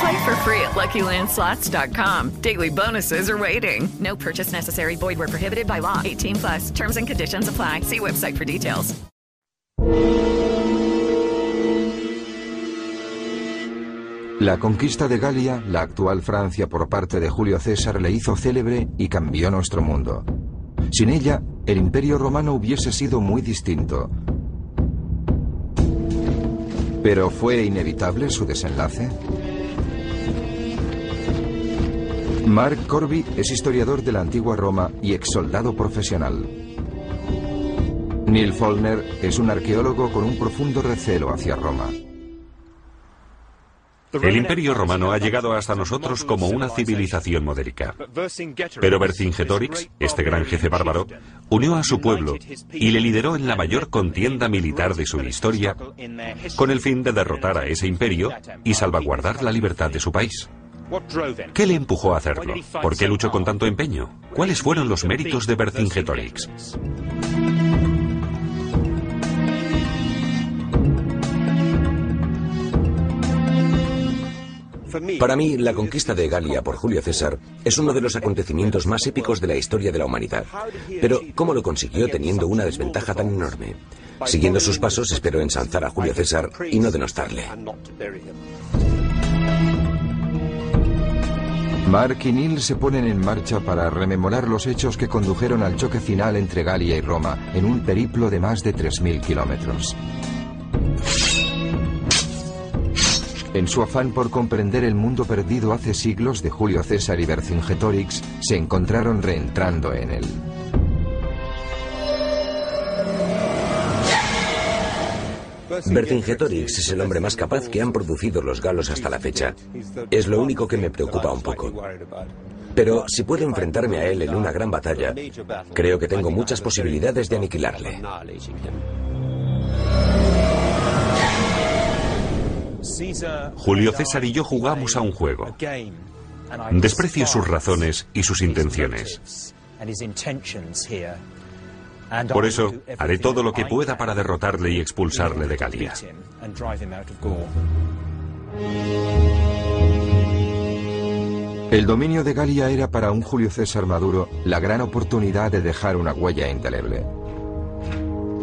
Play for free at LuckyLandSlots.com. Daily bonuses are waiting. No purchase necessary. Void where prohibited by law. 18 plus. Terms and conditions apply. See website for details. La conquista de Galia, la actual Francia por parte de Julio César, le hizo célebre y cambió nuestro mundo. Sin ella, el imperio romano hubiese sido muy distinto. ¿Pero fue inevitable su desenlace? Mark Corby es historiador de la antigua Roma y ex soldado profesional. Neil Follner es un arqueólogo con un profundo recelo hacia Roma. El imperio romano ha llegado hasta nosotros como una civilización modérica. Pero Vercingetorix, este gran jefe bárbaro, unió a su pueblo y le lideró en la mayor contienda militar de su historia con el fin de derrotar a ese imperio y salvaguardar la libertad de su país. ¿Qué le empujó a hacerlo? ¿Por qué luchó con tanto empeño? ¿Cuáles fueron los méritos de Vercingetorix? Para mí, la conquista de Galia por Julio César es uno de los acontecimientos más épicos de la historia de la humanidad. Pero, ¿cómo lo consiguió teniendo una desventaja tan enorme? Siguiendo sus pasos, espero ensalzar a Julio César y no denostarle. Mark y Neil se ponen en marcha para rememorar los hechos que condujeron al choque final entre Galia y Roma en un periplo de más de 3.000 kilómetros. En su afán por comprender el mundo perdido hace siglos de Julio César y Vercingetorix, se encontraron reentrando en él. Vercingetorix es el hombre más capaz que han producido los galos hasta la fecha. Es lo único que me preocupa un poco. Pero si puedo enfrentarme a él en una gran batalla, creo que tengo muchas posibilidades de aniquilarle. Julio César y yo jugamos a un juego. Desprecio sus razones y sus intenciones. Por eso, haré todo lo que pueda para derrotarle y expulsarle de Galia. El dominio de Galia era para un Julio César Maduro la gran oportunidad de dejar una huella indeleble.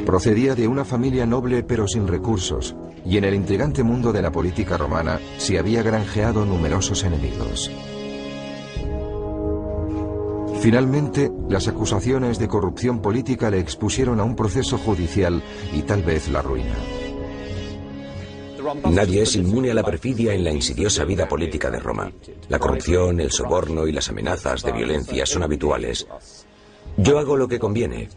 Procedía de una familia noble pero sin recursos, y en el intrigante mundo de la política romana se había granjeado numerosos enemigos. Finalmente, las acusaciones de corrupción política le expusieron a un proceso judicial y tal vez la ruina. Nadie es inmune a la perfidia en la insidiosa vida política de Roma. La corrupción, el soborno y las amenazas de violencia son habituales. Yo hago lo que conviene.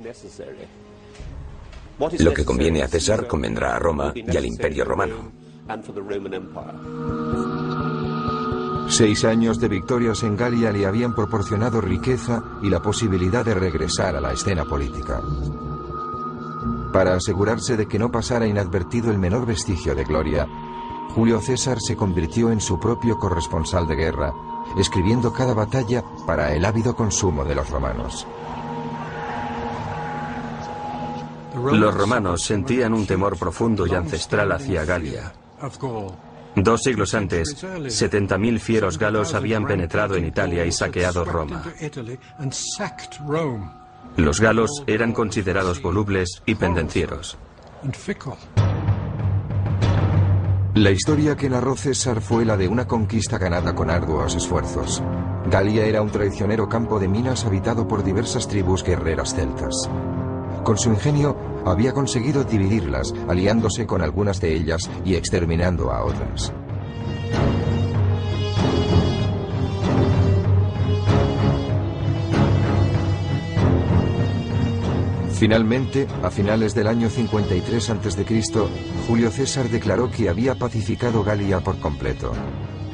Lo que conviene a César convendrá a Roma y al imperio romano. Seis años de victorias en Galia le habían proporcionado riqueza y la posibilidad de regresar a la escena política. Para asegurarse de que no pasara inadvertido el menor vestigio de gloria, Julio César se convirtió en su propio corresponsal de guerra, escribiendo cada batalla para el ávido consumo de los romanos. Los romanos sentían un temor profundo y ancestral hacia Galia. Dos siglos antes, 70.000 fieros galos habían penetrado en Italia y saqueado Roma. Los galos eran considerados volubles y pendencieros. La historia que narró César fue la de una conquista ganada con arduos esfuerzos. Galia era un traicionero campo de minas habitado por diversas tribus guerreras celtas. Con su ingenio había conseguido dividirlas, aliándose con algunas de ellas y exterminando a otras. Finalmente, a finales del año 53 a.C., Julio César declaró que había pacificado Galia por completo.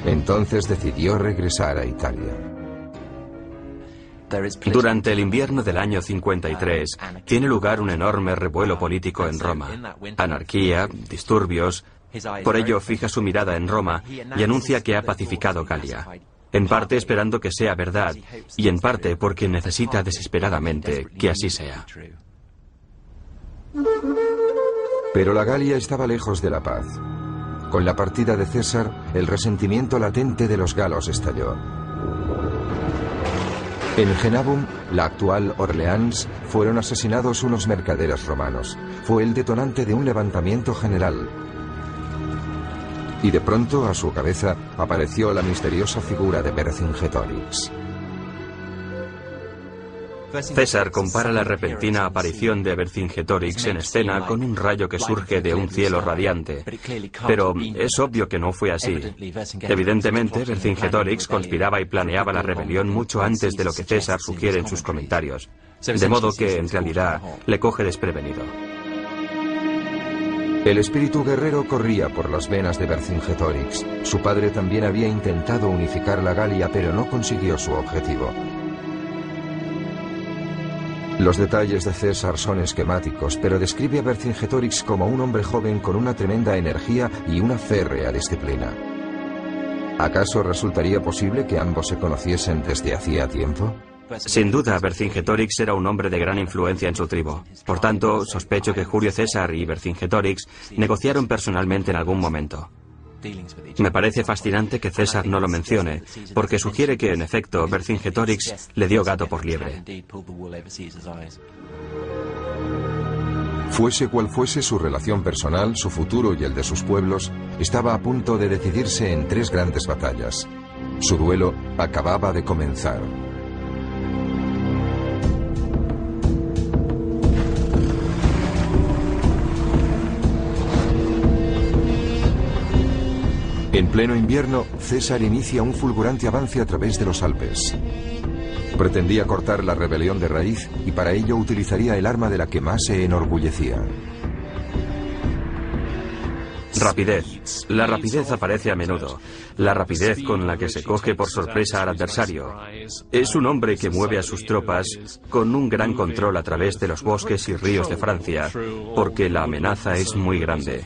Entonces decidió regresar a Italia. Durante el invierno del año 53 tiene lugar un enorme revuelo político en Roma. Anarquía, disturbios. Por ello fija su mirada en Roma y anuncia que ha pacificado Galia. En parte esperando que sea verdad y en parte porque necesita desesperadamente que así sea. Pero la Galia estaba lejos de la paz. Con la partida de César, el resentimiento latente de los galos estalló. En Genabum, la actual Orleans, fueron asesinados unos mercaderes romanos. Fue el detonante de un levantamiento general. Y de pronto, a su cabeza, apareció la misteriosa figura de Vercingetorix. César compara la repentina aparición de Vercingetorix en escena con un rayo que surge de un cielo radiante. Pero es obvio que no fue así. Evidentemente, Vercingetorix conspiraba y planeaba la rebelión mucho antes de lo que César sugiere en sus comentarios. De modo que, en realidad, le coge desprevenido. El espíritu guerrero corría por las venas de Vercingetorix. Su padre también había intentado unificar la Galia, pero no consiguió su objetivo. Los detalles de César son esquemáticos, pero describe a Vercingetorix como un hombre joven con una tremenda energía y una férrea disciplina. ¿Acaso resultaría posible que ambos se conociesen desde hacía tiempo? Sin duda, Vercingetorix era un hombre de gran influencia en su tribu. Por tanto, sospecho que Julio César y Vercingetorix negociaron personalmente en algún momento. Me parece fascinante que César no lo mencione, porque sugiere que, en efecto, Vercingetorix le dio gato por liebre. Fuese cual fuese su relación personal, su futuro y el de sus pueblos, estaba a punto de decidirse en tres grandes batallas. Su duelo acababa de comenzar. En pleno invierno, César inicia un fulgurante avance a través de los Alpes. Pretendía cortar la rebelión de raíz y para ello utilizaría el arma de la que más se enorgullecía. Rapidez. La rapidez aparece a menudo. La rapidez con la que se coge por sorpresa al adversario. Es un hombre que mueve a sus tropas con un gran control a través de los bosques y ríos de Francia, porque la amenaza es muy grande.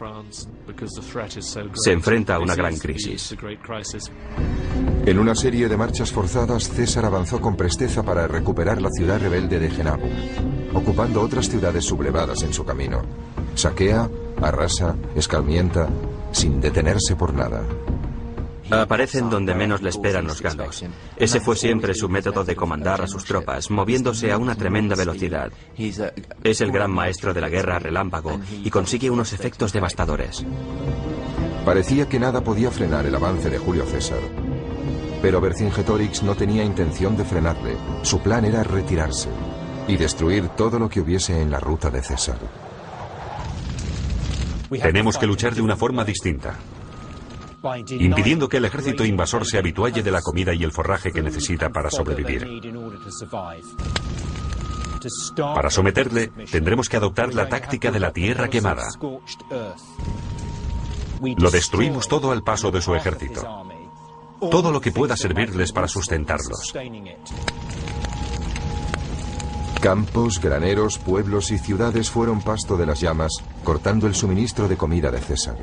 Se enfrenta a una gran crisis. En una serie de marchas forzadas, César avanzó con presteza para recuperar la ciudad rebelde de Genabum, ocupando otras ciudades sublevadas en su camino. Saquea, arrasa, escarmienta, sin detenerse por nada. Aparecen donde menos le esperan los galos. Ese fue siempre su método de comandar a sus tropas, moviéndose a una tremenda velocidad. Es el gran maestro de la guerra relámpago y consigue unos efectos devastadores. Parecía que nada podía frenar el avance de Julio César. Pero Vercingetorix no tenía intención de frenarle. Su plan era retirarse y destruir todo lo que hubiese en la ruta de César. Tenemos que luchar de una forma distinta, impidiendo que el ejército invasor se habitualle de la comida y el forraje que necesita para sobrevivir. Para someterle, tendremos que adoptar la táctica de la tierra quemada. Lo destruimos todo al paso de su ejército. Todo lo que pueda servirles para sustentarlos. Campos, graneros, pueblos y ciudades fueron pasto de las llamas, cortando el suministro de comida de César.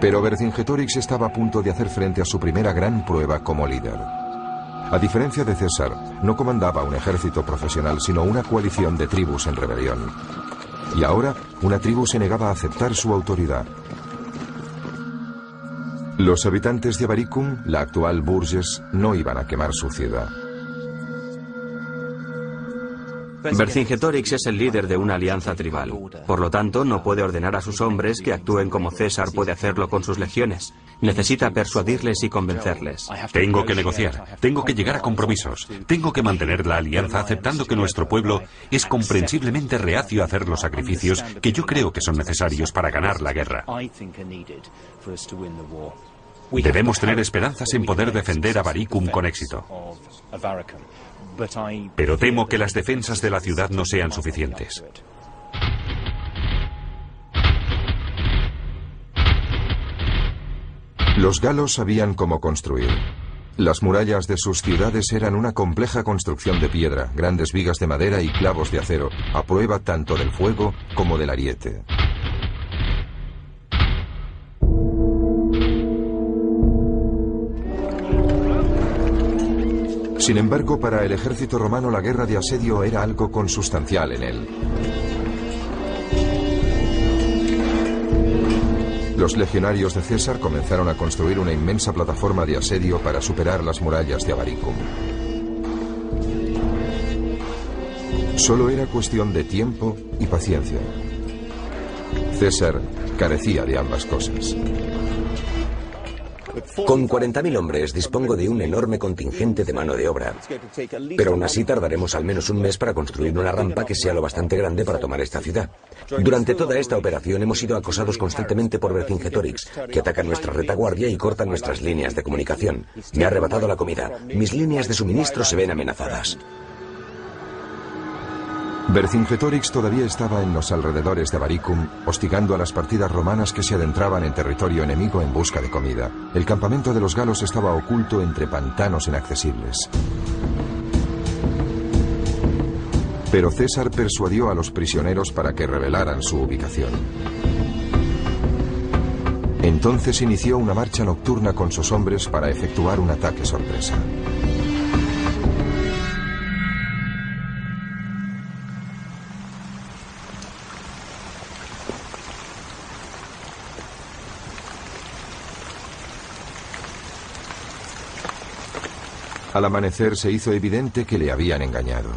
Pero Vercingetorix estaba a punto de hacer frente a su primera gran prueba como líder. A diferencia de César, no comandaba un ejército profesional, sino una coalición de tribus en rebelión. Y ahora, una tribu se negaba a aceptar su autoridad. Los habitantes de Avaricum, la actual Bourges, no iban a quemar su ciudad. Vercingetorix es el líder de una alianza tribal. Por lo tanto, no puede ordenar a sus hombres que actúen como César puede hacerlo con sus legiones. Necesita persuadirles y convencerles. Tengo que negociar, tengo que llegar a compromisos, tengo que mantener la alianza aceptando que nuestro pueblo es comprensiblemente reacio a hacer los sacrificios que yo creo que son necesarios para ganar la guerra. Debemos tener esperanzas en poder defender a Baricum con éxito. Pero temo que las defensas de la ciudad no sean suficientes. Los galos sabían cómo construir. Las murallas de sus ciudades eran una compleja construcción de piedra, grandes vigas de madera y clavos de acero, a prueba tanto del fuego como del ariete. Sin embargo, para el ejército romano la guerra de asedio era algo consustancial en él. Los legionarios de César comenzaron a construir una inmensa plataforma de asedio para superar las murallas de Avaricum. Solo era cuestión de tiempo y paciencia. César carecía de ambas cosas. Con 40.000 hombres dispongo de un enorme contingente de mano de obra. Pero aún así tardaremos al menos un mes para construir una rampa que sea lo bastante grande para tomar esta ciudad. Durante toda esta operación hemos sido acosados constantemente por Vercingetorix, que ataca nuestra retaguardia y corta nuestras líneas de comunicación. Me ha arrebatado la comida. Mis líneas de suministro se ven amenazadas. Vercingetorix todavía estaba en los alrededores de Avaricum, hostigando a las partidas romanas que se adentraban en territorio enemigo en busca de comida. El campamento de los galos estaba oculto entre pantanos inaccesibles. Pero César persuadió a los prisioneros para que revelaran su ubicación. Entonces inició una marcha nocturna con sus hombres para efectuar un ataque sorpresa. Al amanecer se hizo evidente que le habían engañado.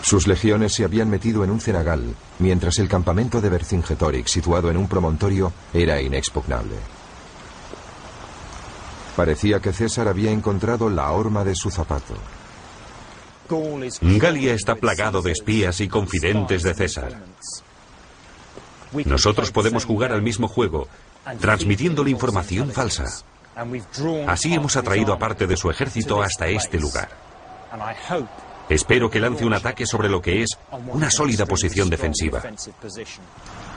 Sus legiones se habían metido en un cenagal, mientras el campamento de Vercingetorix, situado en un promontorio, era inexpugnable. Parecía que César había encontrado la horma de su zapato. Galia está plagado de espías y confidentes de César. Nosotros podemos jugar al mismo juego, transmitiéndole información falsa. Así hemos atraído a parte de su ejército hasta este lugar. Espero que lance un ataque sobre lo que es una sólida posición defensiva.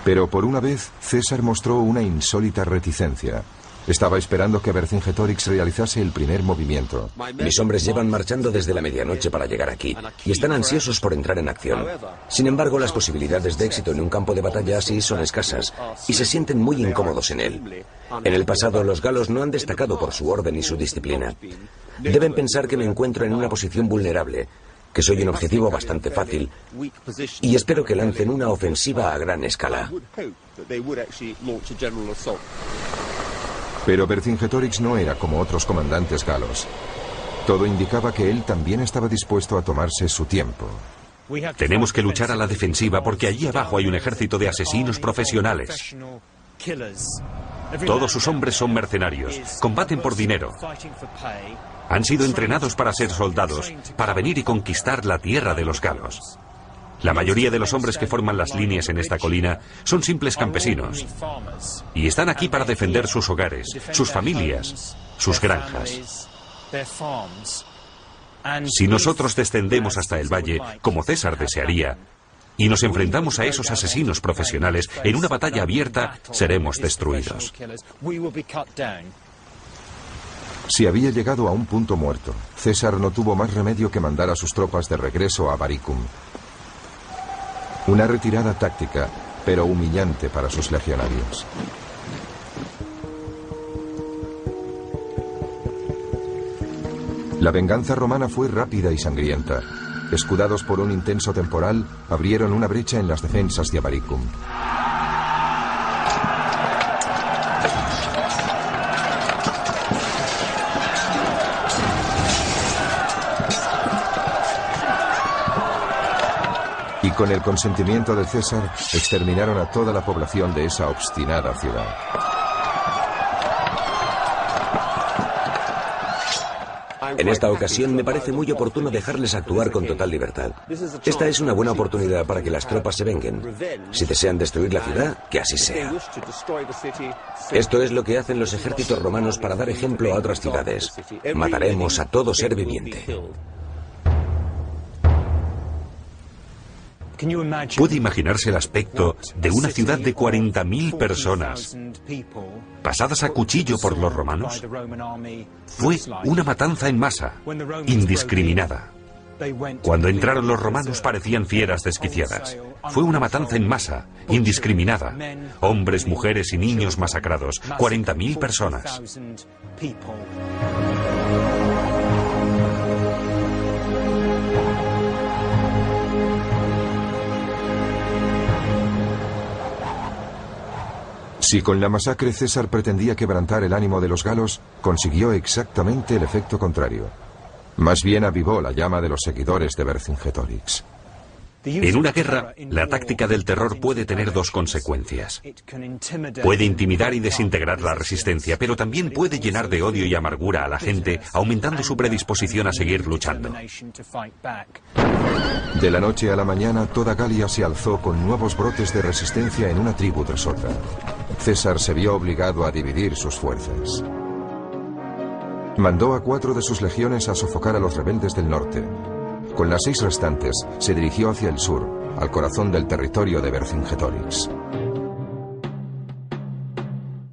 Pero por una vez, César mostró una insólita reticencia. Estaba esperando que Vercingetorix realizase el primer movimiento. Mis hombres llevan marchando desde la medianoche para llegar aquí y están ansiosos por entrar en acción. Sin embargo, las posibilidades de éxito en un campo de batalla así son escasas y se sienten muy incómodos en él. En el pasado, los galos no han destacado por su orden y su disciplina. Deben pensar que me encuentro en una posición vulnerable, que soy un objetivo bastante fácil y espero que lancen una ofensiva a gran escala. Pero Vercingetorix no era como otros comandantes galos. Todo indicaba que él también estaba dispuesto a tomarse su tiempo. Tenemos que luchar a la defensiva porque allí abajo hay un ejército de asesinos profesionales. Todos sus hombres son mercenarios, combaten por dinero. Han sido entrenados para ser soldados, para venir y conquistar la tierra de los galos. La mayoría de los hombres que forman las líneas en esta colina son simples campesinos y están aquí para defender sus hogares, sus familias, sus granjas. Si nosotros descendemos hasta el valle, como César desearía, y nos enfrentamos a esos asesinos profesionales en una batalla abierta, seremos destruidos. Si había llegado a un punto muerto, César no tuvo más remedio que mandar a sus tropas de regreso a Baricum, una retirada táctica, pero humillante para sus legionarios. La venganza romana fue rápida y sangrienta. Escudados por un intenso temporal, abrieron una brecha en las defensas de Avaricum. Con el consentimiento de César, exterminaron a toda la población de esa obstinada ciudad. En esta ocasión me parece muy oportuno dejarles actuar con total libertad. Esta es una buena oportunidad para que las tropas se venguen. Si desean destruir la ciudad, que así sea. Esto es lo que hacen los ejércitos romanos para dar ejemplo a otras ciudades. Mataremos a todo ser viviente. ¿Puede imaginarse el aspecto de una ciudad de 40.000 personas pasadas a cuchillo por los romanos? Fue una matanza en masa, indiscriminada. Cuando entraron los romanos parecían fieras desquiciadas. Fue una matanza en masa, indiscriminada. Hombres, mujeres y niños masacrados. 40.000 personas. Si con la masacre César pretendía quebrantar el ánimo de los galos, consiguió exactamente el efecto contrario. Más bien avivó la llama de los seguidores de Vercingetorix. En una guerra, la táctica del terror puede tener dos consecuencias. Puede intimidar y desintegrar la resistencia, pero también puede llenar de odio y amargura a la gente, aumentando su predisposición a seguir luchando. De la noche a la mañana, toda Galia se alzó con nuevos brotes de resistencia en una tribu tras otra. César se vio obligado a dividir sus fuerzas. Mandó a cuatro de sus legiones a sofocar a los rebeldes del norte, con las seis restantes, se dirigió hacia el sur, al corazón del territorio de Vercingetorix.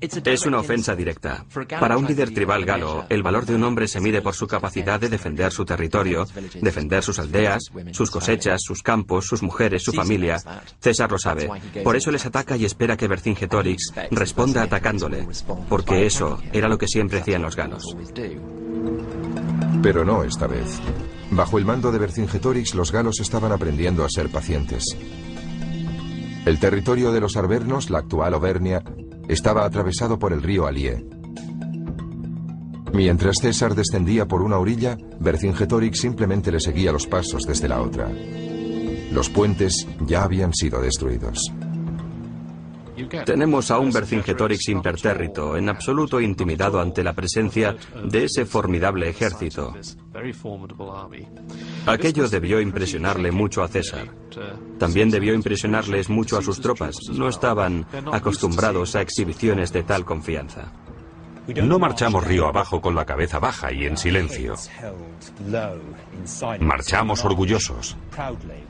Es una ofensa directa. Para un líder tribal galo, el valor de un hombre se mide por su capacidad de defender su territorio, defender sus aldeas, sus cosechas, sus campos, sus mujeres, su familia. César lo sabe. Por eso les ataca y espera que Vercingetorix responda atacándole, porque eso era lo que siempre hacían los galos. Pero no esta vez. Bajo el mando de Vercingetorix, los galos estaban aprendiendo a ser pacientes. El territorio de los arvernos, la actual Auvernia, estaba atravesado por el río Alie. Mientras César descendía por una orilla, Vercingetorix simplemente le seguía los pasos desde la otra. Los puentes ya habían sido destruidos. Tenemos a un Vercingetorix impertérrito, en absoluto intimidado ante la presencia de ese formidable ejército. Aquello debió impresionarle mucho a César. También debió impresionarles mucho a sus tropas. No estaban acostumbrados a exhibiciones de tal confianza. No marchamos río abajo con la cabeza baja y en silencio. Marchamos orgullosos,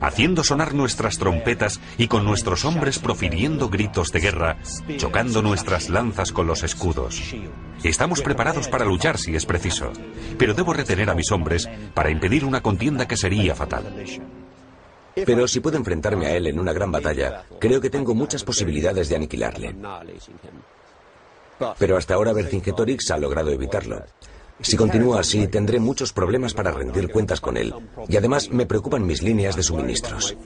haciendo sonar nuestras trompetas y con nuestros hombres profiriendo gritos de guerra, chocando nuestras lanzas con los escudos. Estamos preparados para luchar si es preciso, pero debo retener a mis hombres para impedir una contienda que sería fatal. Pero si puedo enfrentarme a él en una gran batalla, creo que tengo muchas posibilidades de aniquilarle. Pero hasta ahora Vercingetorix ha logrado evitarlo. Si continúa así, tendré muchos problemas para rendir cuentas con él. Y además me preocupan mis líneas de suministros.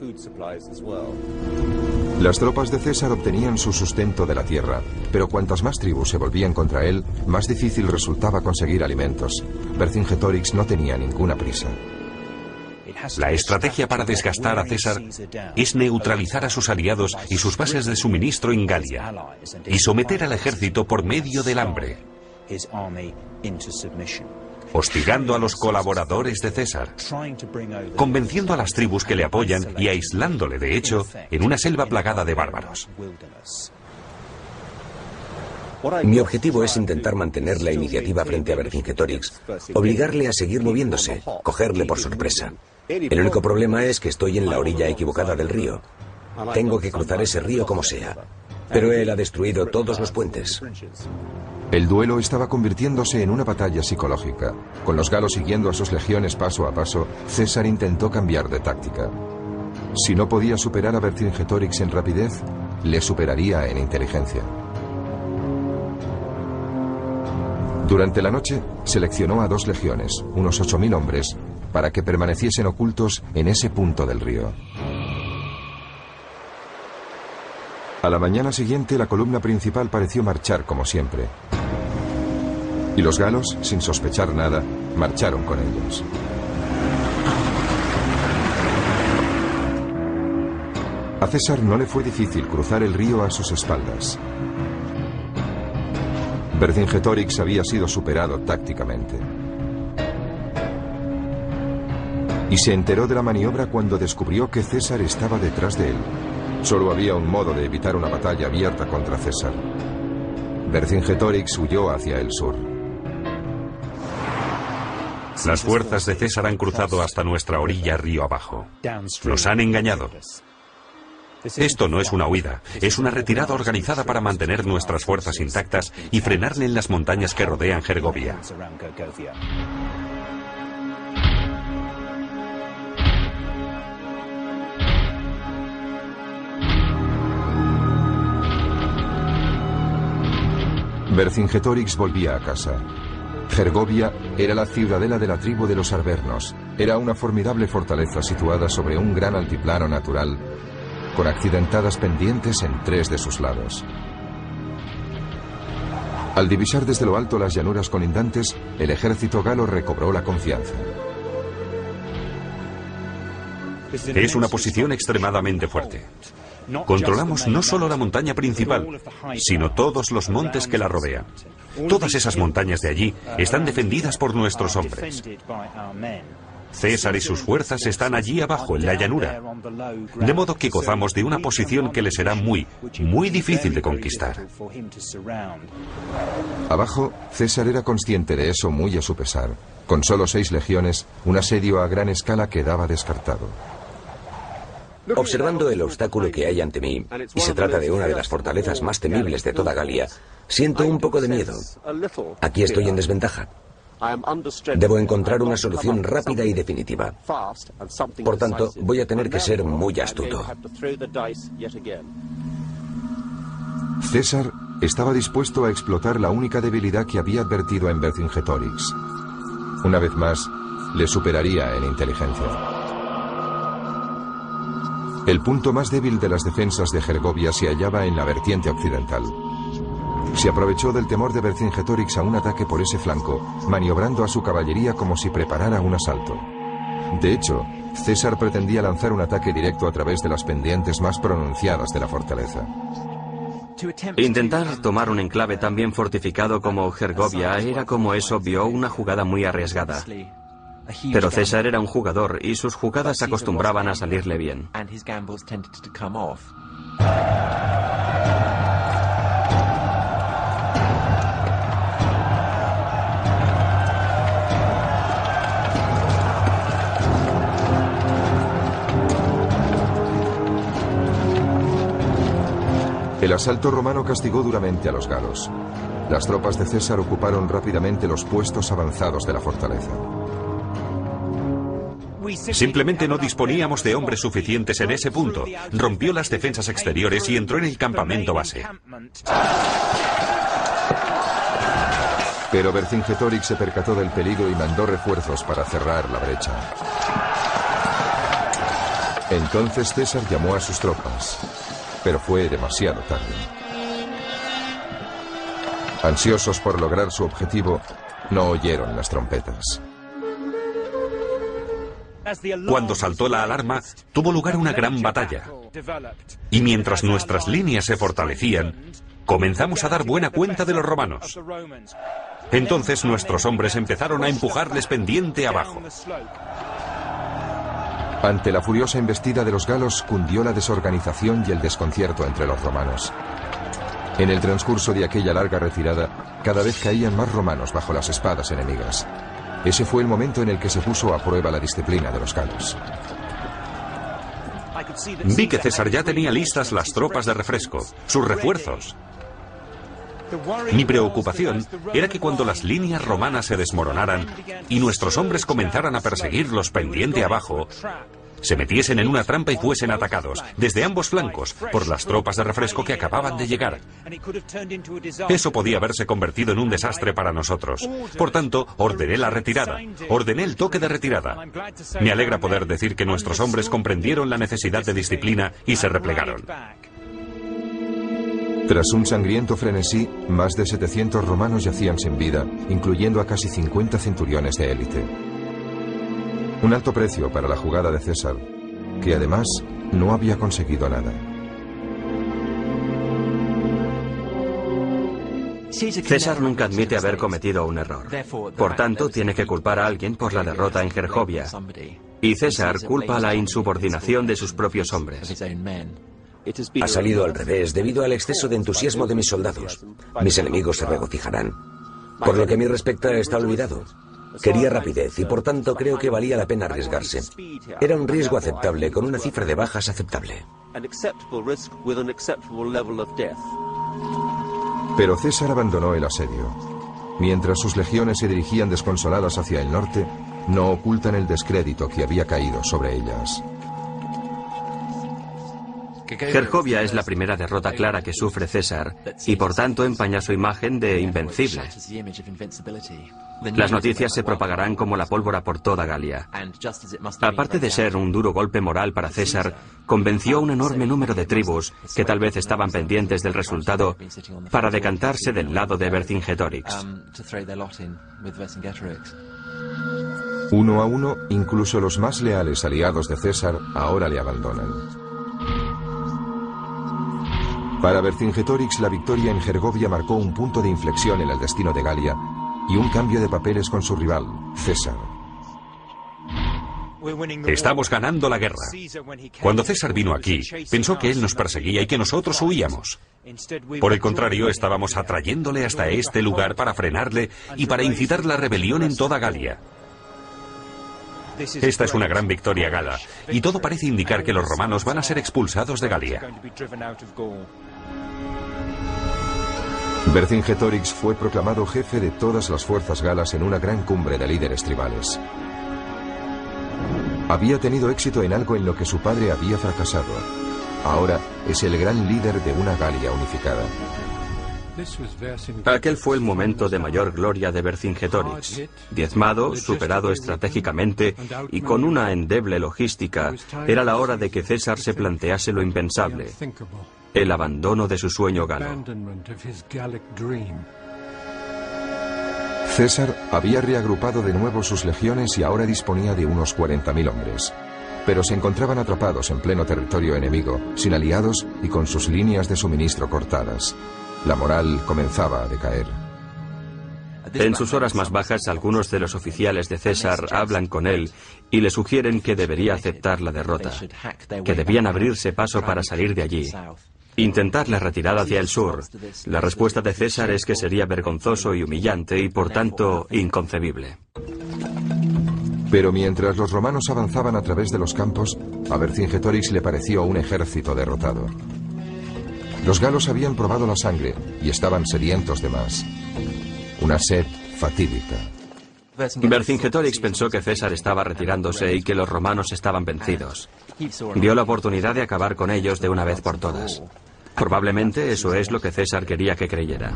Las tropas de César obtenían su sustento de la tierra, pero cuantas más tribus se volvían contra él, más difícil resultaba conseguir alimentos. Vercingetorix no tenía ninguna prisa. La estrategia para desgastar a César es neutralizar a sus aliados y sus bases de suministro en Galia y someter al ejército por medio del hambre, hostigando a los colaboradores de César, convenciendo a las tribus que le apoyan y aislándole, de hecho, en una selva plagada de bárbaros. Mi objetivo es intentar mantener la iniciativa frente a Vercingetorix, obligarle a seguir moviéndose, cogerle por sorpresa. El único problema es que estoy en la orilla equivocada del río. Tengo que cruzar ese río como sea. Pero él ha destruido todos los puentes. El duelo estaba convirtiéndose en una batalla psicológica. Con los galos siguiendo a sus legiones paso a paso, César intentó cambiar de táctica. Si no podía superar a Vercingetorix en rapidez, le superaría en inteligencia. Durante la noche, seleccionó a dos legiones, unos 8.000 hombres, para que permaneciesen ocultos en ese punto del río. A la mañana siguiente la columna principal pareció marchar como siempre. Y los galos, sin sospechar nada, marcharon con ellos. A César no le fue difícil cruzar el río a sus espaldas. Vercingetorix había sido superado tácticamente. Y se enteró de la maniobra cuando descubrió que César estaba detrás de él. Solo había un modo de evitar una batalla abierta contra César. Vercingetorix huyó hacia el sur. Las fuerzas de César han cruzado hasta nuestra orilla río abajo. Nos han engañado. Esto no es una huida, es una retirada organizada para mantener nuestras fuerzas intactas y frenarle en las montañas que rodean Gergovia. Vercingetorix volvía a casa. Gergovia era la ciudadela de la tribu de los Arvernos. Era una formidable fortaleza situada sobre un gran altiplano natural, con accidentadas pendientes en tres de sus lados. Al divisar desde lo alto las llanuras colindantes, el ejército galo recobró la confianza. Es una posición extremadamente fuerte. Controlamos no solo la montaña principal, sino todos los montes que la rodean. Todas esas montañas de allí están defendidas por nuestros hombres. César y sus fuerzas están allí abajo, en la llanura. De modo que gozamos de una posición que le será muy, muy difícil de conquistar. Abajo, César era consciente de eso muy a su pesar. Con solo seis legiones, un asedio a gran escala quedaba descartado. Observando el obstáculo que hay ante mí, y se trata de una de las fortalezas más temibles de toda Galia, siento un poco de miedo. Aquí estoy en desventaja. Debo encontrar una solución rápida y definitiva. Por tanto, voy a tener que ser muy astuto. César estaba dispuesto a explotar la única debilidad que había advertido en Vercingetorix. Una vez más, le superaría en inteligencia. El punto más débil de las defensas de Gergovia se hallaba en la vertiente occidental. Se aprovechó del temor de Vercingetorix a un ataque por ese flanco, maniobrando a su caballería como si preparara un asalto. De hecho, César pretendía lanzar un ataque directo a través de las pendientes más pronunciadas de la fortaleza. Intentar tomar un enclave tan bien fortificado como Gergovia era, como es obvio, una jugada muy arriesgada. Pero César era un jugador y sus jugadas acostumbraban a salirle bien. El asalto romano castigó duramente a los galos. Las tropas de César ocuparon rápidamente los puestos avanzados de la fortaleza. Simplemente no disponíamos de hombres suficientes en ese punto. Rompió las defensas exteriores y entró en el campamento base. Pero Vercingetorix se percató del peligro y mandó refuerzos para cerrar la brecha. Entonces César llamó a sus tropas pero fue demasiado tarde. Ansiosos por lograr su objetivo, no oyeron las trompetas. Cuando saltó la alarma, tuvo lugar una gran batalla. Y mientras nuestras líneas se fortalecían, comenzamos a dar buena cuenta de los romanos. Entonces nuestros hombres empezaron a empujarles pendiente abajo. Ante la furiosa embestida de los galos cundió la desorganización y el desconcierto entre los romanos. En el transcurso de aquella larga retirada, cada vez caían más romanos bajo las espadas enemigas. Ese fue el momento en el que se puso a prueba la disciplina de los galos. Vi que César ya tenía listas las tropas de refresco, sus refuerzos. Mi preocupación era que cuando las líneas romanas se desmoronaran y nuestros hombres comenzaran a perseguirlos pendiente abajo, se metiesen en una trampa y fuesen atacados desde ambos flancos por las tropas de refresco que acababan de llegar. Eso podía haberse convertido en un desastre para nosotros. Por tanto, ordené la retirada, ordené el toque de retirada. Me alegra poder decir que nuestros hombres comprendieron la necesidad de disciplina y se replegaron. Tras un sangriento frenesí, más de 700 romanos yacían sin vida, incluyendo a casi 50 centuriones de élite. Un alto precio para la jugada de César, que además no había conseguido nada. César nunca admite haber cometido un error. Por tanto, tiene que culpar a alguien por la derrota en Gergovia. Y César culpa a la insubordinación de sus propios hombres. Ha salido al revés debido al exceso de entusiasmo de mis soldados. Mis enemigos se regocijarán. Por lo que a mí respecta, está olvidado. Quería rapidez y por tanto creo que valía la pena arriesgarse. Era un riesgo aceptable con una cifra de bajas aceptable. Pero César abandonó el asedio. Mientras sus legiones se dirigían desconsoladas hacia el norte, no ocultan el descrédito que había caído sobre ellas. Gergovia es la primera derrota clara que sufre César y por tanto empaña su imagen de invencible. Las noticias se propagarán como la pólvora por toda Galia. Aparte de ser un duro golpe moral para César, convenció a un enorme número de tribus que tal vez estaban pendientes del resultado para decantarse del lado de Vercingetorix. Uno a uno, incluso los más leales aliados de César ahora le abandonan. Para Vercingetorix la victoria en Gergovia marcó un punto de inflexión en el destino de Galia y un cambio de papeles con su rival, César. Estamos ganando la guerra. Cuando César vino aquí, pensó que él nos perseguía y que nosotros huíamos. Por el contrario, estábamos atrayéndole hasta este lugar para frenarle y para incitar la rebelión en toda Galia. Esta es una gran victoria gala, y todo parece indicar que los romanos van a ser expulsados de Galia. Vercingetorix fue proclamado jefe de todas las fuerzas galas en una gran cumbre de líderes tribales. Había tenido éxito en algo en lo que su padre había fracasado. Ahora es el gran líder de una Galia unificada. Aquel fue el momento de mayor gloria de Vercingetorix. Diezmado, superado estratégicamente y con una endeble logística, era la hora de que César se plantease lo impensable, el abandono de su sueño galo. César había reagrupado de nuevo sus legiones y ahora disponía de unos 40.000 hombres. pero se encontraban atrapados en pleno territorio enemigo, sin aliados y con sus líneas de suministro cortadas. La moral comenzaba a decaer. En sus horas más bajas, algunos de los oficiales de César hablan con él y le sugieren que debería aceptar la derrota, que debían abrirse paso para salir de allí. Intentar la retirada hacia el sur. La respuesta de César es que sería vergonzoso y humillante y por tanto inconcebible. Pero mientras los romanos avanzaban a través de los campos, a Vercingetorix le pareció un ejército derrotado. Los galos habían probado la sangre y estaban sedientos de más. Una sed fatídica. Vercingetorix pensó que César estaba retirándose y que los romanos estaban vencidos. Vio la oportunidad de acabar con ellos de una vez por todas. Probablemente eso es lo que César quería que creyera.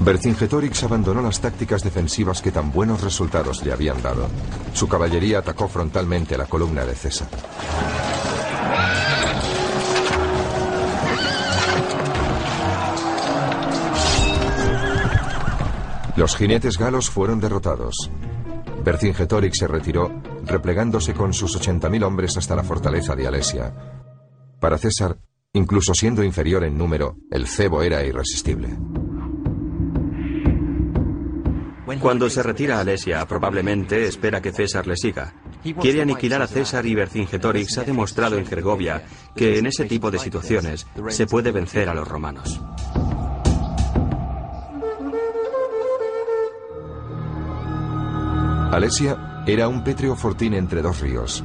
Vercingetorix abandonó las tácticas defensivas que tan buenos resultados le habían dado. Su caballería atacó frontalmente la columna de César. Los jinetes galos fueron derrotados. Vercingetorix se retiró, replegándose con sus 80.000 hombres hasta la fortaleza de Alesia. Para César, incluso siendo inferior en número, el cebo era irresistible. Cuando se retira a Alesia, probablemente espera que César le siga. Quiere aniquilar a César y Vercingetorix ha demostrado en Gergovia que en ese tipo de situaciones se puede vencer a los romanos. Alesia era un pétreo fortín entre dos ríos.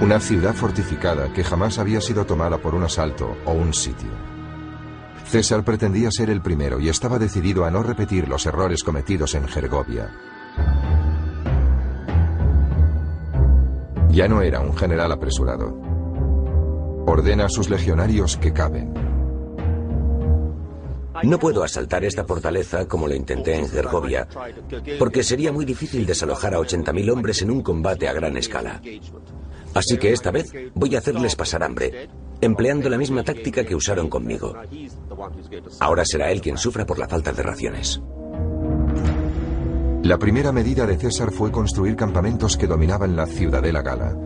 Una ciudad fortificada que jamás había sido tomada por un asalto o un sitio. César pretendía ser el primero y estaba decidido a no repetir los errores cometidos en Gergovia. Ya no era un general apresurado. Ordena a sus legionarios que caben. No puedo asaltar esta fortaleza como lo intenté en Gergovia, porque sería muy difícil desalojar a 80.000 hombres en un combate a gran escala. Así que esta vez voy a hacerles pasar hambre, empleando la misma táctica que usaron conmigo. Ahora será él quien sufra por la falta de raciones. La primera medida de César fue construir campamentos que dominaban la ciudadela gala.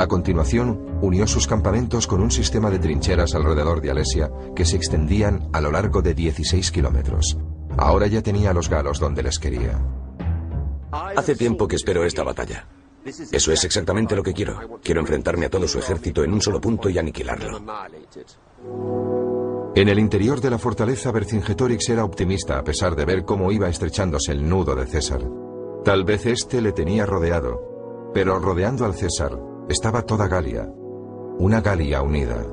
A continuación, unió sus campamentos con un sistema de trincheras alrededor de Alesia que se extendían a lo largo de 16 kilómetros. Ahora ya tenía a los galos donde les quería. Hace tiempo que espero esta batalla. Eso es exactamente lo que quiero. Quiero enfrentarme a todo su ejército en un solo punto y aniquilarlo. En el interior de la fortaleza, Vercingetorix era optimista a pesar de ver cómo iba estrechándose el nudo de César. Tal vez éste le tenía rodeado, pero rodeando al César estaba toda Galia, una Galia unida.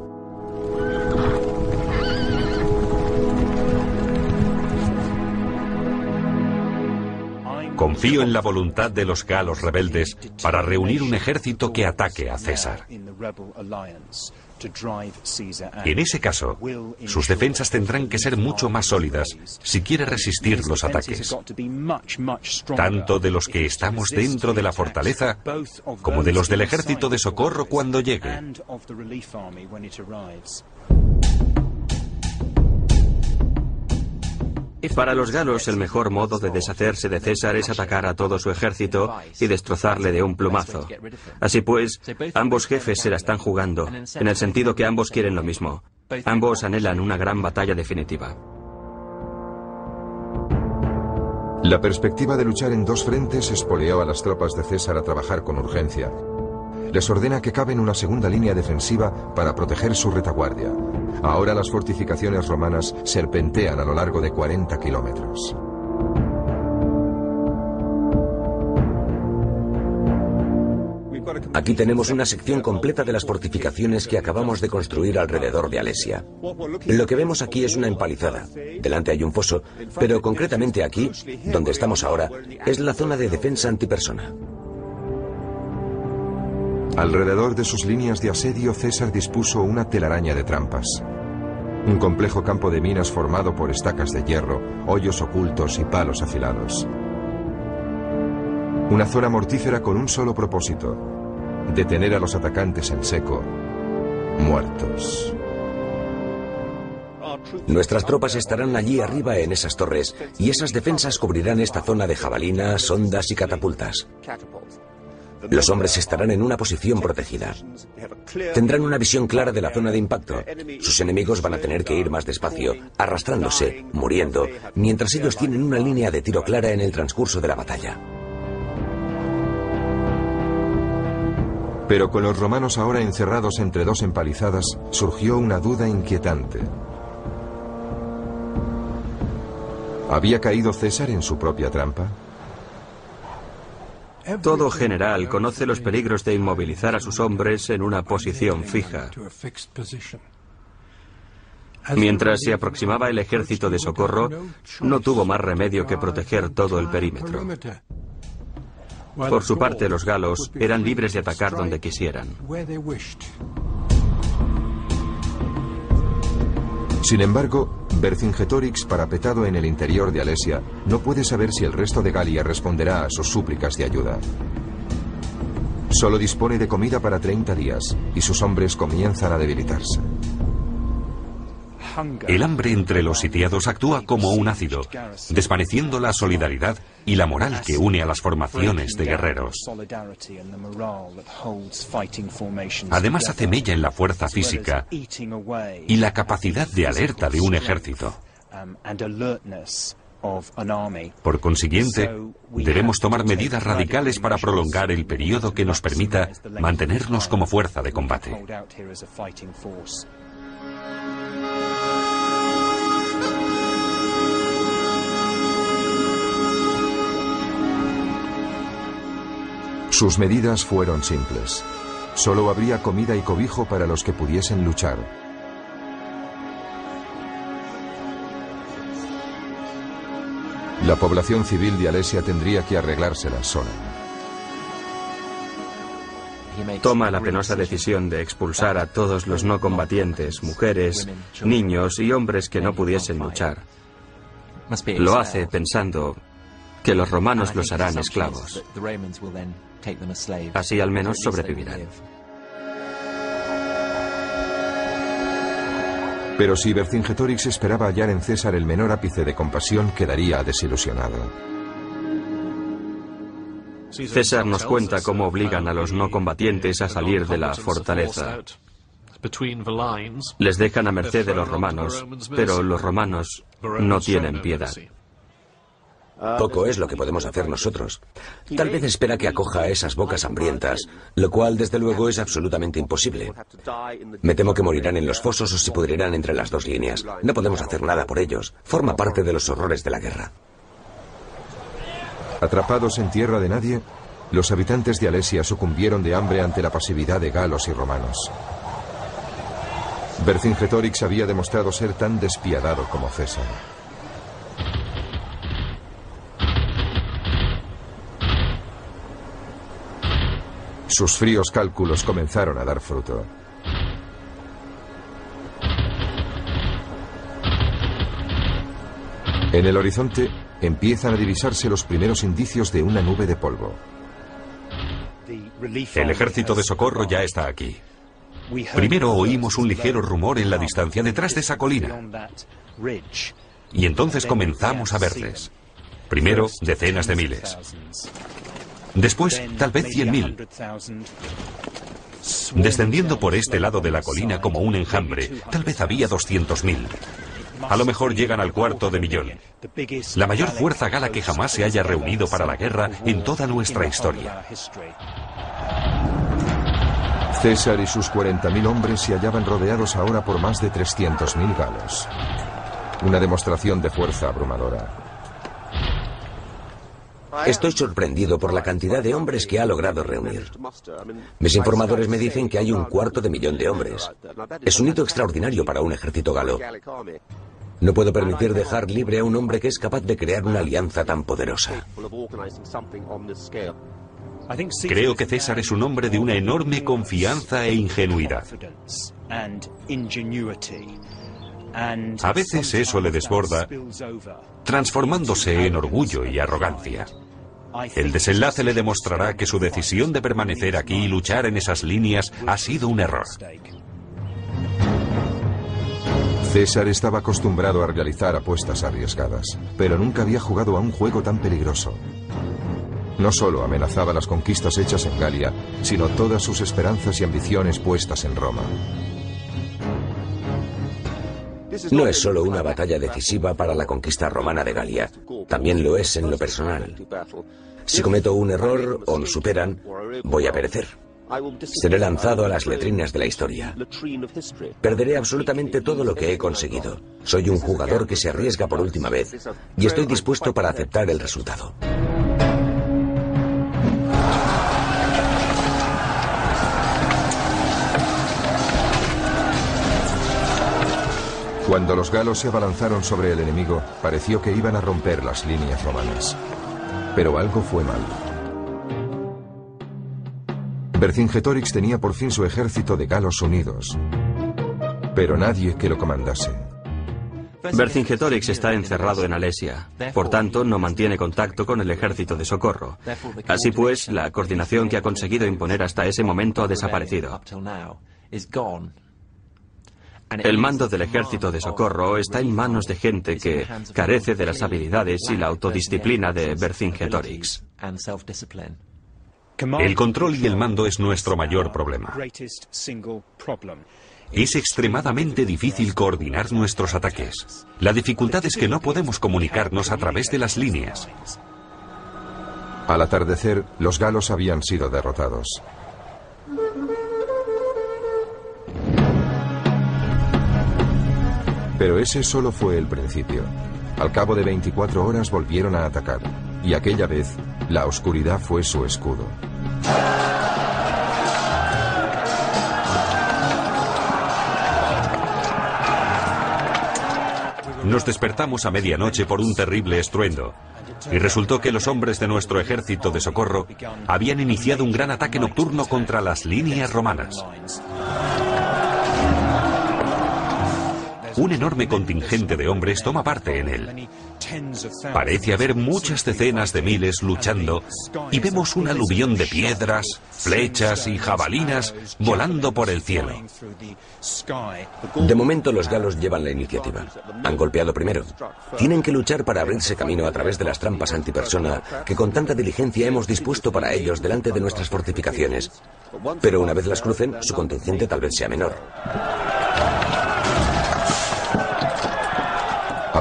Confío en la voluntad de los galos rebeldes para reunir un ejército que ataque a César. En ese caso, sus defensas tendrán que ser mucho más sólidas si quiere resistir los ataques, tanto de los que estamos dentro de la fortaleza como de los del ejército de socorro cuando llegue. Para los galos el mejor modo de deshacerse de César es atacar a todo su ejército y destrozarle de un plumazo. Así pues, ambos jefes se la están jugando, en el sentido que ambos quieren lo mismo. Ambos anhelan una gran batalla definitiva. La perspectiva de luchar en dos frentes espoleó a las tropas de César a trabajar con urgencia. Les ordena que caben una segunda línea defensiva para proteger su retaguardia. Ahora las fortificaciones romanas serpentean a lo largo de 40 kilómetros. Aquí tenemos una sección completa de las fortificaciones que acabamos de construir alrededor de Alesia. Lo que vemos aquí es una empalizada. Delante hay un foso, pero concretamente aquí, donde estamos ahora, es la zona de defensa antipersona. Alrededor de sus líneas de asedio, César dispuso una telaraña de trampas. Un complejo campo de minas formado por estacas de hierro, hoyos ocultos y palos afilados. Una zona mortífera con un solo propósito, detener a los atacantes en seco, muertos. Nuestras tropas estarán allí arriba en esas torres y esas defensas cubrirán esta zona de jabalinas, ondas y catapultas. Los hombres estarán en una posición protegida. Tendrán una visión clara de la zona de impacto. Sus enemigos van a tener que ir más despacio, arrastrándose, muriendo, mientras ellos tienen una línea de tiro clara en el transcurso de la batalla. Pero con los romanos ahora encerrados entre dos empalizadas, surgió una duda inquietante. ¿Había caído César en su propia trampa? Todo general conoce los peligros de inmovilizar a sus hombres en una posición fija. Mientras se aproximaba el ejército de socorro, no tuvo más remedio que proteger todo el perímetro. Por su parte, los galos eran libres de atacar donde quisieran. Sin embargo, Vercingetorix, parapetado en el interior de Alesia, no puede saber si el resto de Galia responderá a sus súplicas de ayuda. Solo dispone de comida para 30 días y sus hombres comienzan a debilitarse. El hambre entre los sitiados actúa como un ácido, desvaneciendo la solidaridad y la moral que une a las formaciones de guerreros. Además hace mella en la fuerza física y la capacidad de alerta de un ejército. Por consiguiente, debemos tomar medidas radicales para prolongar el periodo que nos permita mantenernos como fuerza de combate. Sus medidas fueron simples. Solo habría comida y cobijo para los que pudiesen luchar. La población civil de Alesia tendría que arreglársela sola. Toma la penosa decisión de expulsar a todos los no combatientes, mujeres, niños y hombres que no pudiesen luchar. Lo hace pensando que los romanos los harán esclavos. Así al menos sobrevivirán. Pero si Vercingetorix esperaba hallar en César el menor ápice de compasión, quedaría desilusionado. César nos cuenta cómo obligan a los no combatientes a salir de la fortaleza. Les dejan a merced de los romanos, pero los romanos no tienen piedad. Poco es lo que podemos hacer nosotros. Tal vez espera que acoja a esas bocas hambrientas, lo cual desde luego es absolutamente imposible. Me temo que morirán en los fosos o se pudrirán entre las dos líneas. No podemos hacer nada por ellos. Forma parte de los horrores de la guerra. Atrapados en tierra de nadie, los habitantes de Alesia sucumbieron de hambre ante la pasividad de galos y romanos. Vercingetorix había demostrado ser tan despiadado como César. Sus fríos cálculos comenzaron a dar fruto. En el horizonte empiezan a divisarse los primeros indicios de una nube de polvo. El ejército de socorro ya está aquí. Primero oímos un ligero rumor en la distancia detrás de esa colina. Y entonces comenzamos a verles. Primero, decenas de miles. Después, tal vez cien mil. Descendiendo por este lado de la colina como un enjambre, tal vez había doscientos mil. A lo mejor llegan al cuarto de millón. La mayor fuerza gala que jamás se haya reunido para la guerra en toda nuestra historia. César y sus 40.000 hombres se hallaban rodeados ahora por más de 300.000 galos. Una demostración de fuerza abrumadora. Estoy sorprendido por la cantidad de hombres que ha logrado reunir. Mis informadores me dicen que hay un cuarto de millón de hombres. Es un hito extraordinario para un ejército galo. No puedo permitir dejar libre a un hombre que es capaz de crear una alianza tan poderosa. Creo que César es un hombre de una enorme confianza e ingenuidad. A veces eso le desborda, transformándose en orgullo y arrogancia. El desenlace le demostrará que su decisión de permanecer aquí y luchar en esas líneas ha sido un error. César estaba acostumbrado a realizar apuestas arriesgadas, pero nunca había jugado a un juego tan peligroso. No solo amenazaba las conquistas hechas en Galia, sino todas sus esperanzas y ambiciones puestas en Roma. No es solo una batalla decisiva para la conquista romana de Galia, también lo es en lo personal. Si cometo un error o lo superan, voy a perecer. Seré lanzado a las letrinas de la historia. Perderé absolutamente todo lo que he conseguido. Soy un jugador que se arriesga por última vez y estoy dispuesto para aceptar el resultado. Cuando los galos se abalanzaron sobre el enemigo, pareció que iban a romper las líneas romanas. Pero algo fue mal. Vercingetorix tenía por fin su ejército de galos unidos, pero nadie que lo comandase. Vercingetorix está encerrado en Alesia, por tanto no mantiene contacto con el ejército de socorro. Así pues, la coordinación que ha conseguido imponer hasta ese momento ha desaparecido. El mando del ejército de socorro está en manos de gente que carece de las habilidades y la autodisciplina de Vercingetorix. El control y el mando es nuestro mayor problema. Es extremadamente difícil coordinar nuestros ataques. La dificultad es que no podemos comunicarnos a través de las líneas. Al atardecer, los galos habían sido derrotados. Pero ese solo fue el principio. Al cabo de 24 horas volvieron a atacar, y aquella vez la oscuridad fue su escudo. Nos despertamos a medianoche por un terrible estruendo, y resultó que los hombres de nuestro ejército de socorro habían iniciado un gran ataque nocturno contra las líneas romanas. Un enorme contingente de hombres toma parte en él. Parece haber muchas decenas de miles luchando y vemos un aluvión de piedras, flechas y jabalinas volando por el cielo. De momento los galos llevan la iniciativa. Han golpeado primero. Tienen que luchar para abrirse camino a través de las trampas antipersona que con tanta diligencia hemos dispuesto para ellos delante de nuestras fortificaciones. Pero una vez las crucen, su contingente tal vez sea menor.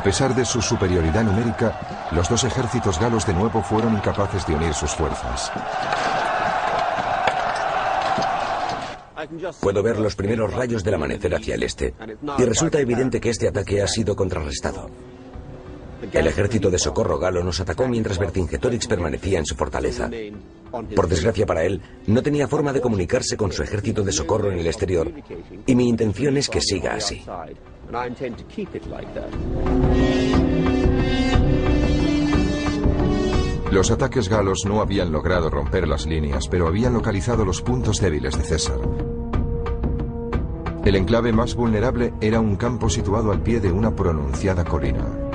Pesar de su superioridad numérica, los dos ejércitos galos de nuevo fueron incapaces de unir sus fuerzas. Puedo ver los primeros rayos del amanecer hacia el este, y resulta evidente que este ataque ha sido contrarrestado. El ejército de socorro galo nos atacó mientras Vercingetorix permanecía en su fortaleza. Por desgracia para él, no tenía forma de comunicarse con su ejército de socorro en el exterior, y mi intención es que siga así. Los ataques galos no habían logrado romper las líneas, pero habían localizado los puntos débiles de César. El enclave más vulnerable era un campo situado al pie de una pronunciada colina.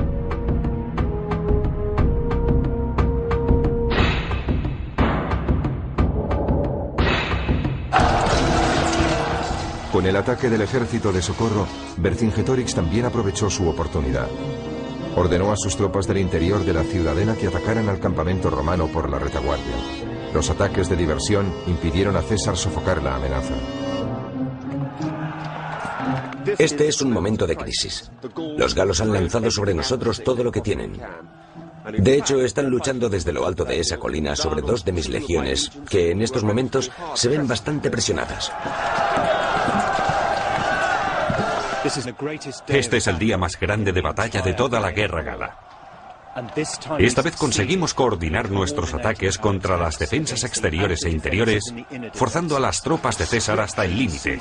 El ataque del ejército de socorro, Vercingetorix también aprovechó su oportunidad. Ordenó a sus tropas del interior de la ciudadela que atacaran al campamento romano por la retaguardia. Los ataques de diversión impidieron a César sofocar la amenaza. Este es un momento de crisis. Los galos han lanzado sobre nosotros todo lo que tienen. De hecho, están luchando desde lo alto de esa colina sobre dos de mis legiones, que en estos momentos se ven bastante presionadas. Este es el día más grande de batalla de toda la guerra gala. Esta vez conseguimos coordinar nuestros ataques contra las defensas exteriores e interiores, forzando a las tropas de César hasta el límite.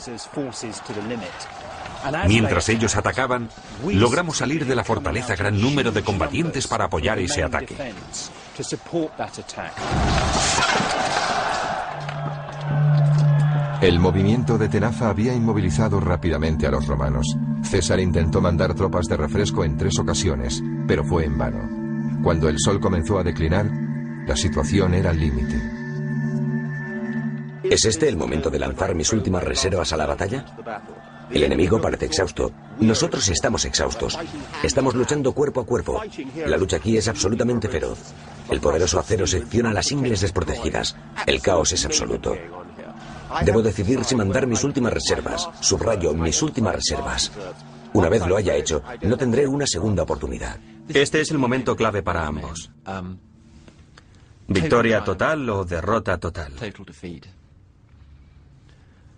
Mientras ellos atacaban, logramos salir de la fortaleza gran número de combatientes para apoyar ese ataque. El movimiento de Tenaza había inmovilizado rápidamente a los romanos. César intentó mandar tropas de refresco en tres ocasiones, pero fue en vano. Cuando el sol comenzó a declinar, la situación era límite. ¿Es este el momento de lanzar mis últimas reservas a la batalla? El enemigo parece exhausto. Nosotros estamos exhaustos. Estamos luchando cuerpo a cuerpo. La lucha aquí es absolutamente feroz. El poderoso acero secciona las ingles desprotegidas. El caos es absoluto. Debo decidir si mandar mis últimas reservas. Subrayo mis últimas reservas. Una vez lo haya hecho, no tendré una segunda oportunidad. Este es el momento clave para ambos. Victoria total o derrota total.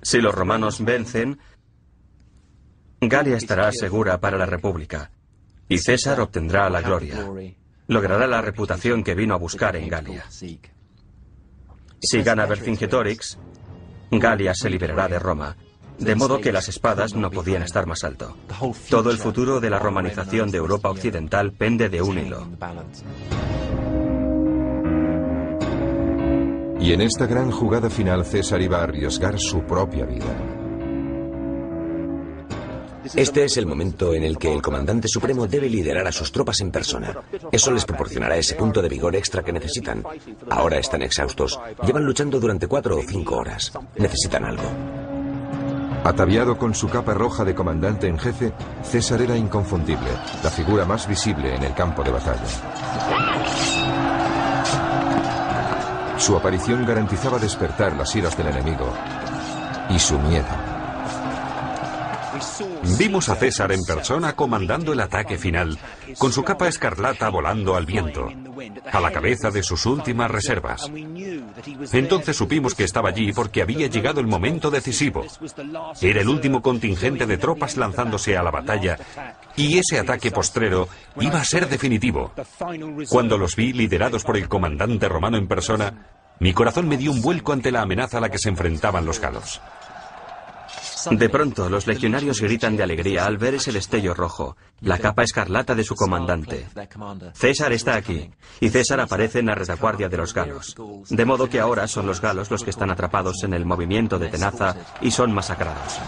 Si los romanos vencen, Galia estará segura para la República y César obtendrá la gloria. Logrará la reputación que vino a buscar en Galia. Si gana Vercingetorix, Galia se liberará de Roma, de modo que las espadas no podían estar más alto. Todo el futuro de la romanización de Europa Occidental pende de un hilo. Y en esta gran jugada final César iba a arriesgar su propia vida. Este es el momento en el que el comandante supremo debe liderar a sus tropas en persona. Eso les proporcionará ese punto de vigor extra que necesitan. Ahora están exhaustos. Llevan luchando durante cuatro o cinco horas. Necesitan algo. Ataviado con su capa roja de comandante en jefe, César era inconfundible, la figura más visible en el campo de batalla. Su aparición garantizaba despertar las iras del enemigo y su miedo. Vimos a César en persona comandando el ataque final, con su capa escarlata volando al viento, a la cabeza de sus últimas reservas. Entonces supimos que estaba allí porque había llegado el momento decisivo. Era el último contingente de tropas lanzándose a la batalla y ese ataque postrero iba a ser definitivo. Cuando los vi liderados por el comandante romano en persona, mi corazón me dio un vuelco ante la amenaza a la que se enfrentaban los galos. De pronto, los legionarios gritan de alegría al ver ese destello rojo, la capa escarlata de su comandante. César está aquí, y César aparece en la retaguardia de los galos. De modo que ahora son los galos los que están atrapados en el movimiento de tenaza y son masacrados.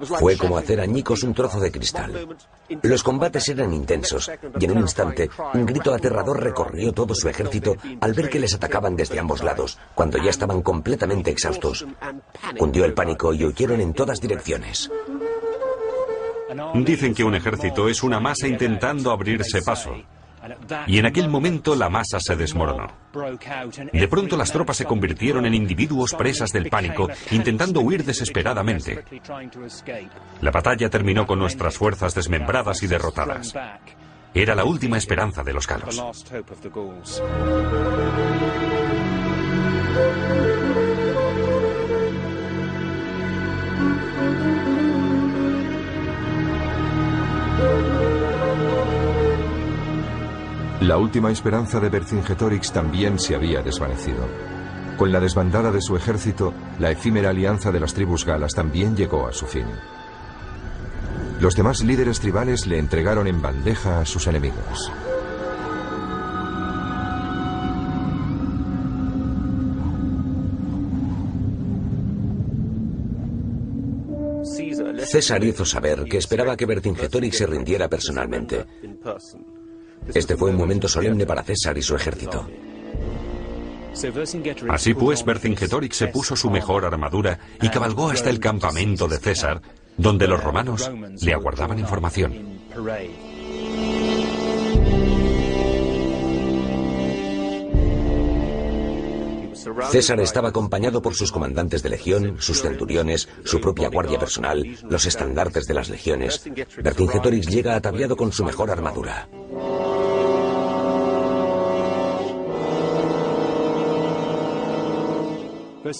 Fue como hacer añicos un trozo de cristal. Los combates eran intensos y en un instante un grito aterrador recorrió todo su ejército al ver que les atacaban desde ambos lados, cuando ya estaban completamente exhaustos. Hundió el pánico y huyeron en todas direcciones. Dicen que un ejército es una masa intentando abrirse paso. Y en aquel momento la masa se desmoronó. De pronto las tropas se convirtieron en individuos presas del pánico, intentando huir desesperadamente. La batalla terminó con nuestras fuerzas desmembradas y derrotadas. Era la última esperanza de los galos. La última esperanza de Vercingetorix también se había desvanecido. Con la desbandada de su ejército, la efímera alianza de las tribus galas también llegó a su fin. Los demás líderes tribales le entregaron en bandeja a sus enemigos. César hizo saber que esperaba que Vercingetorix se rindiera personalmente. Este fue un momento solemne para César y su ejército. Así pues, Vercingetorix se puso su mejor armadura y cabalgó hasta el campamento de César, donde los romanos le aguardaban información. César estaba acompañado por sus comandantes de legión, sus centuriones, su propia guardia personal, los estandartes de las legiones. Vercingetorix llega ataviado con su mejor armadura.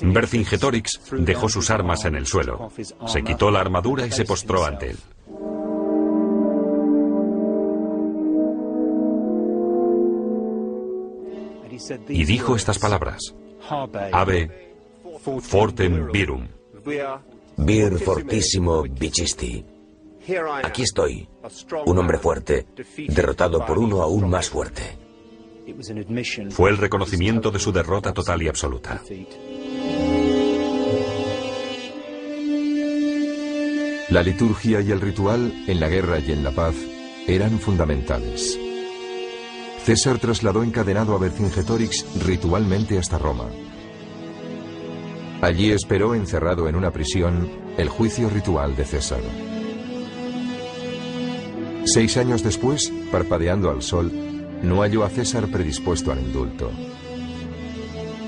Vercingetorix dejó sus armas en el suelo, se quitó la armadura y se postró ante él. Y dijo estas palabras, Ave fortem virum. Vir fortissimo vicisti. Aquí estoy, un hombre fuerte, derrotado por uno aún más fuerte. Fue el reconocimiento de su derrota total y absoluta. La liturgia y el ritual, en la guerra y en la paz, eran fundamentales. César trasladó encadenado a Vercingetorix ritualmente hasta Roma. Allí esperó encerrado en una prisión el juicio ritual de César. Seis años después, parpadeando al sol, no halló a César predispuesto al indulto.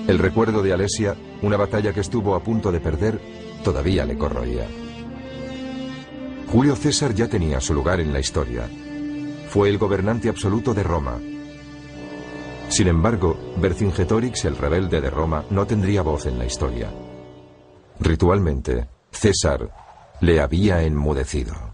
El recuerdo de Alesia, una batalla que estuvo a punto de perder, todavía le corroía. Julio César ya tenía su lugar en la historia. Fue el gobernante absoluto de Roma. Sin embargo, Vercingetorix, el rebelde de Roma, no tendría voz en la historia. Ritualmente, César le había enmudecido.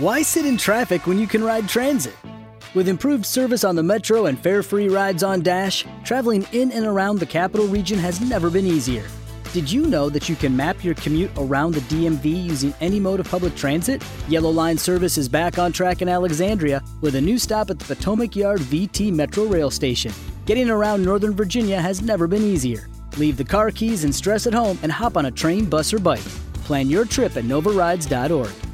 Why sit in traffic when you can ride transit? With improved service on the metro and fare free rides on Dash, traveling in and around the capital region has never been easier. Did you know that you can map your commute around the DMV using any mode of public transit? Yellow Line service is back on track in Alexandria with a new stop at the Potomac Yard VT Metro Rail Station. Getting around Northern Virginia has never been easier. Leave the car keys and stress at home and hop on a train, bus, or bike. Plan your trip at novarides.org.